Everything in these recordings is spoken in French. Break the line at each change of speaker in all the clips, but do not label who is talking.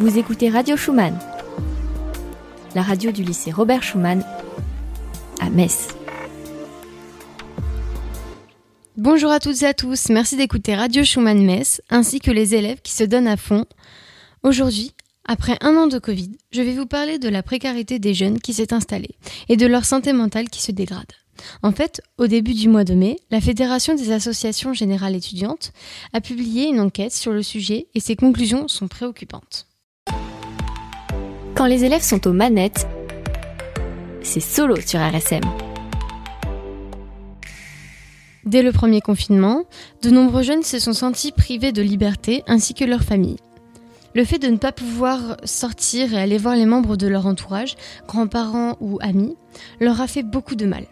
Vous écoutez Radio Schumann, la radio du lycée Robert Schumann à Metz.
Bonjour à toutes et à tous, merci d'écouter Radio Schumann Metz ainsi que les élèves qui se donnent à fond. Aujourd'hui, après un an de Covid, je vais vous parler de la précarité des jeunes qui s'est installée et de leur santé mentale qui se dégrade. En fait, au début du mois de mai, la Fédération des associations générales étudiantes a publié une enquête sur le sujet et ses conclusions sont préoccupantes.
Quand les élèves sont aux manettes, c'est solo sur RSM.
Dès le premier confinement, de nombreux jeunes se sont sentis privés de liberté ainsi que leurs familles. Le fait de ne pas pouvoir sortir et aller voir les membres de leur entourage, grands-parents ou amis, leur a fait beaucoup de mal.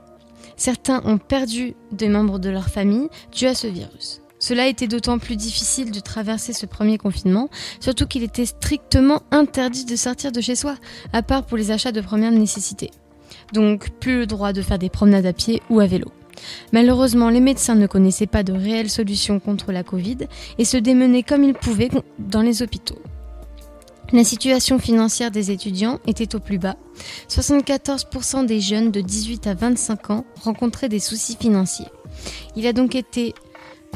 Certains ont perdu des membres de leur famille dû à ce virus. Cela été d'autant plus difficile de traverser ce premier confinement, surtout qu'il était strictement interdit de sortir de chez soi, à part pour les achats de première nécessité. Donc plus le droit de faire des promenades à pied ou à vélo. Malheureusement, les médecins ne connaissaient pas de réelles solutions contre la Covid et se démenaient comme ils pouvaient dans les hôpitaux. La situation financière des étudiants était au plus bas. 74% des jeunes de 18 à 25 ans rencontraient des soucis financiers. Il a donc été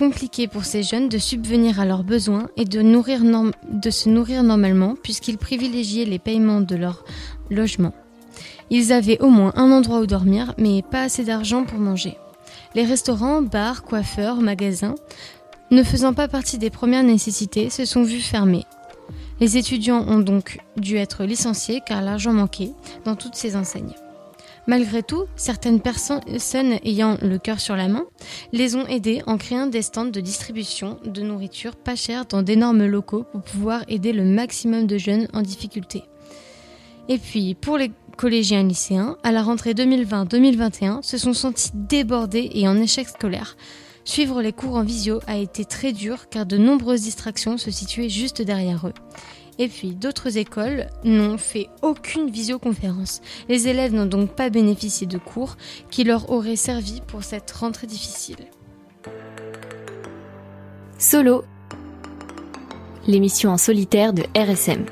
compliqué pour ces jeunes de subvenir à leurs besoins et de, se nourrir normalement puisqu'ils privilégiaient les paiements de leur logement. Ils avaient au moins un endroit où dormir mais pas assez d'argent pour manger. Les restaurants, bars, coiffeurs, magasins, ne faisant pas partie des premières nécessités, se sont vus fermer les étudiants ont donc dû être licenciés car l'argent manquait dans toutes ces enseignes. Malgré tout, certaines personnes ayant le cœur sur la main les ont aidés en créant des stands de distribution de nourriture pas chère dans d'énormes locaux pour pouvoir aider le maximum de jeunes en difficulté. Et puis, pour les collégiens lycéens, à la rentrée 2020-2021, se sont sentis débordés et en échec scolaire. Suivre les cours en visio a été très dur car de nombreuses distractions se situaient juste derrière eux. Et puis d'autres écoles n'ont fait aucune visioconférence. Les élèves n'ont donc pas bénéficié de cours qui leur auraient servi pour cette rentrée difficile.
Solo, l'émission en solitaire de RSM.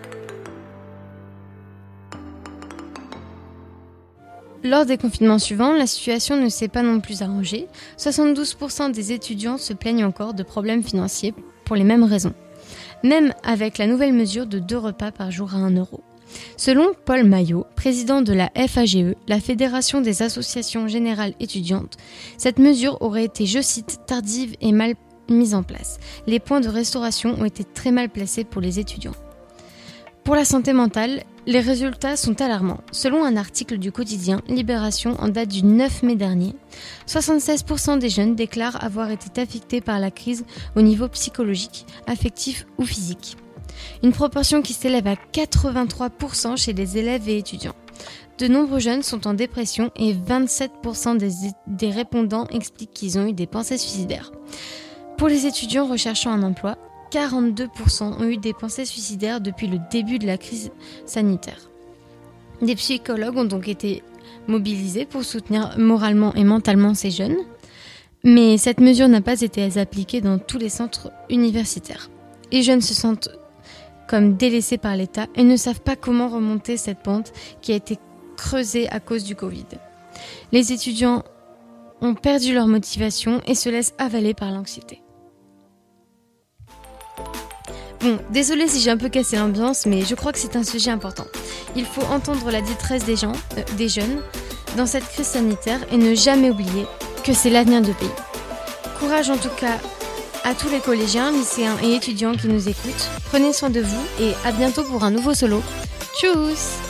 Lors des confinements suivants, la situation ne s'est pas non plus arrangée. 72% des étudiants se plaignent encore de problèmes financiers pour les mêmes raisons. Même avec la nouvelle mesure de deux repas par jour à 1 euro. Selon Paul Maillot, président de la FAGE, la Fédération des associations générales étudiantes, cette mesure aurait été, je cite, tardive et mal mise en place. Les points de restauration ont été très mal placés pour les étudiants. Pour la santé mentale, les résultats sont alarmants. Selon un article du quotidien Libération en date du 9 mai dernier, 76% des jeunes déclarent avoir été affectés par la crise au niveau psychologique, affectif ou physique. Une proportion qui s'élève à 83% chez les élèves et étudiants. De nombreux jeunes sont en dépression et 27% des, répondants expliquent qu'ils ont eu des pensées suicidaires. Pour les étudiants recherchant un emploi, 42% ont eu des pensées suicidaires depuis le début de la crise sanitaire. Des psychologues ont donc été mobilisés pour soutenir moralement et mentalement ces jeunes, mais cette mesure n'a pas été appliquée dans tous les centres universitaires. Les jeunes se sentent comme délaissés par l'État et ne savent pas comment remonter cette pente qui a été creusée à cause du Covid. Les étudiants ont perdu leur motivation et se laissent avaler par l'anxiété. Bon, désolé si j'ai un peu cassé l'ambiance, mais je crois que c'est un sujet important. Il faut entendre la détresse des gens, euh, des jeunes, dans cette crise sanitaire et ne jamais oublier que c'est l'avenir de pays. Courage en tout cas à tous les collégiens, lycéens et étudiants qui nous écoutent. Prenez soin de vous et à bientôt pour un nouveau solo. Tchuss